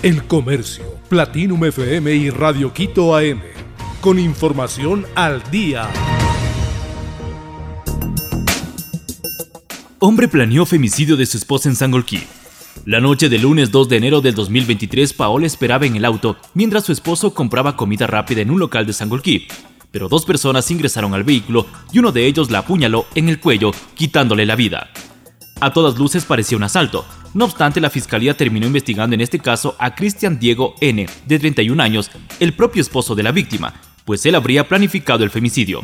El Comercio, Platinum FM y Radio Quito AM. Con información al día. Hombre planeó femicidio de su esposa en Sangolquí. La noche del lunes 2 de enero del 2023, Paola esperaba en el auto mientras su esposo compraba comida rápida en un local de Sangolquí. Pero dos personas ingresaron al vehículo y uno de ellos la apuñaló en el cuello, quitándole la vida. A todas luces parecía un asalto. No obstante, la fiscalía terminó investigando en este caso a Cristian Diego N., de 31 años, el propio esposo de la víctima, pues él habría planificado el femicidio.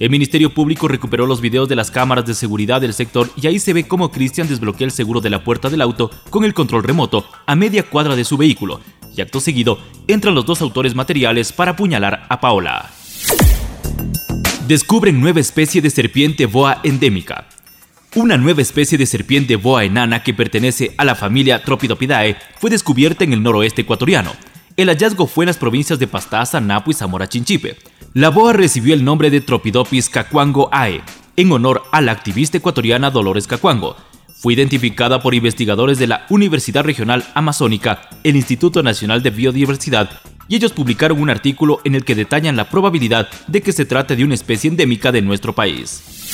El Ministerio Público recuperó los videos de las cámaras de seguridad del sector y ahí se ve cómo Cristian desbloquea el seguro de la puerta del auto con el control remoto a media cuadra de su vehículo y acto seguido entran los dos autores materiales para apuñalar a Paola. Descubren nueva especie de serpiente boa endémica. Una nueva especie de serpiente boa enana que pertenece a la familia Tropidopidae fue descubierta en el noroeste ecuatoriano. El hallazgo fue en las provincias de Pastaza, Napo y Zamora Chinchipe. La boa recibió el nombre de Tropidopis cacuango ae, en honor a la activista ecuatoriana Dolores Cacuango. Fue identificada por investigadores de la Universidad Regional Amazónica, el Instituto Nacional de Biodiversidad, y ellos publicaron un artículo en el que detallan la probabilidad de que se trate de una especie endémica de nuestro país.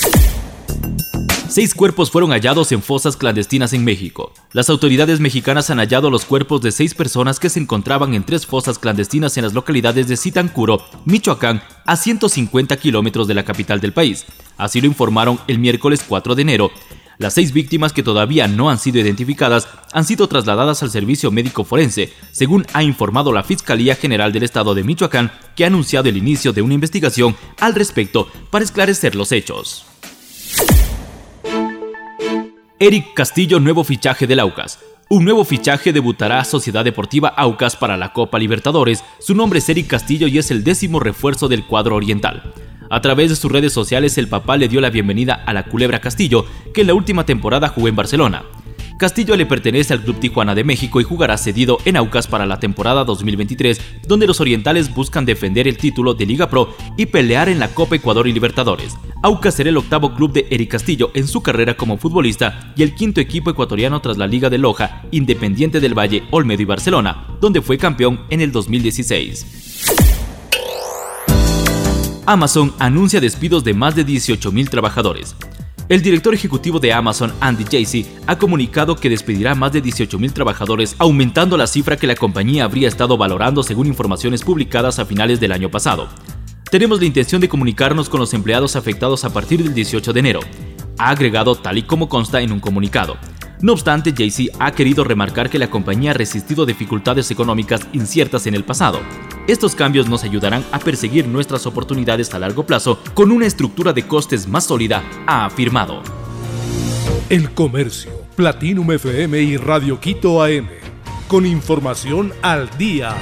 Seis cuerpos fueron hallados en fosas clandestinas en México. Las autoridades mexicanas han hallado los cuerpos de seis personas que se encontraban en tres fosas clandestinas en las localidades de Sitancuro, Michoacán, a 150 kilómetros de la capital del país. Así lo informaron el miércoles 4 de enero. Las seis víctimas que todavía no han sido identificadas han sido trasladadas al servicio médico forense, según ha informado la Fiscalía General del Estado de Michoacán, que ha anunciado el inicio de una investigación al respecto para esclarecer los hechos. Eric Castillo, nuevo fichaje del Aucas. Un nuevo fichaje debutará Sociedad Deportiva Aucas para la Copa Libertadores. Su nombre es Eric Castillo y es el décimo refuerzo del cuadro oriental. A través de sus redes sociales, el papá le dio la bienvenida a la Culebra Castillo, que en la última temporada jugó en Barcelona. Castillo le pertenece al Club Tijuana de México y jugará cedido en Aucas para la temporada 2023, donde los orientales buscan defender el título de Liga Pro y pelear en la Copa Ecuador y Libertadores. Aucas será el octavo club de Eric Castillo en su carrera como futbolista y el quinto equipo ecuatoriano tras la Liga de Loja, Independiente del Valle, Olmedo y Barcelona, donde fue campeón en el 2016. Amazon anuncia despidos de más de 18.000 trabajadores. El director ejecutivo de Amazon, Andy Jassy, ha comunicado que despedirá más de 18.000 trabajadores, aumentando la cifra que la compañía habría estado valorando según informaciones publicadas a finales del año pasado. Tenemos la intención de comunicarnos con los empleados afectados a partir del 18 de enero, ha agregado tal y como consta en un comunicado. No obstante, Jay-Z ha querido remarcar que la compañía ha resistido dificultades económicas inciertas en el pasado. Estos cambios nos ayudarán a perseguir nuestras oportunidades a largo plazo con una estructura de costes más sólida, ha afirmado. El Comercio, Platinum FM y Radio Quito AM. Con información al día.